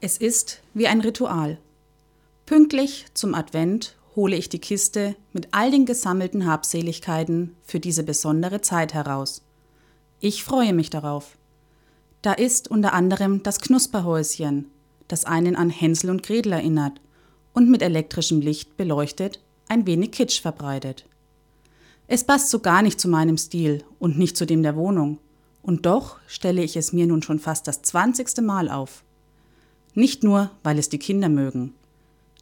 Es ist wie ein Ritual. Pünktlich zum Advent hole ich die Kiste mit all den gesammelten Habseligkeiten für diese besondere Zeit heraus. Ich freue mich darauf. Da ist unter anderem das Knusperhäuschen, das einen an Hänsel und Gretel erinnert und mit elektrischem Licht beleuchtet ein wenig Kitsch verbreitet. Es passt so gar nicht zu meinem Stil und nicht zu dem der Wohnung. Und doch stelle ich es mir nun schon fast das zwanzigste Mal auf. Nicht nur, weil es die Kinder mögen.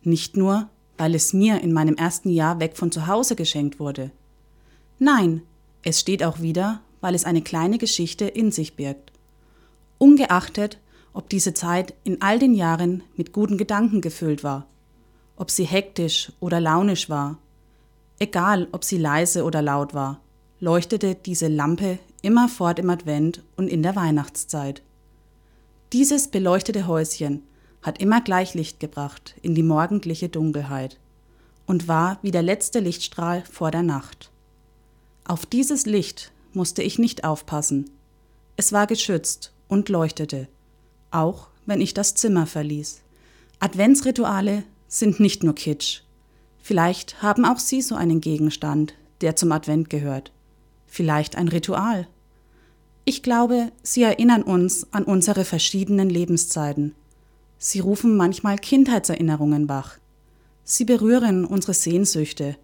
Nicht nur, weil es mir in meinem ersten Jahr weg von zu Hause geschenkt wurde. Nein, es steht auch wieder, weil es eine kleine Geschichte in sich birgt. Ungeachtet, ob diese Zeit in all den Jahren mit guten Gedanken gefüllt war, ob sie hektisch oder launisch war, egal ob sie leise oder laut war, leuchtete diese Lampe immerfort im Advent und in der Weihnachtszeit. Dieses beleuchtete Häuschen hat immer gleich Licht gebracht in die morgendliche Dunkelheit und war wie der letzte Lichtstrahl vor der Nacht. Auf dieses Licht musste ich nicht aufpassen. Es war geschützt und leuchtete, auch wenn ich das Zimmer verließ. Adventsrituale sind nicht nur Kitsch. Vielleicht haben auch Sie so einen Gegenstand, der zum Advent gehört. Vielleicht ein Ritual. Ich glaube, sie erinnern uns an unsere verschiedenen Lebenszeiten. Sie rufen manchmal Kindheitserinnerungen wach. Sie berühren unsere Sehnsüchte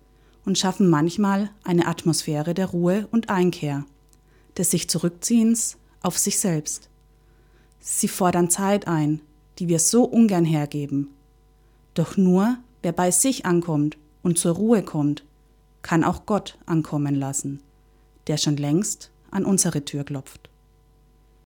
und schaffen manchmal eine Atmosphäre der Ruhe und Einkehr, des sich Zurückziehens auf sich selbst. Sie fordern Zeit ein, die wir so ungern hergeben. Doch nur wer bei sich ankommt und zur Ruhe kommt, kann auch Gott ankommen lassen, der schon längst an unsere Tür klopft.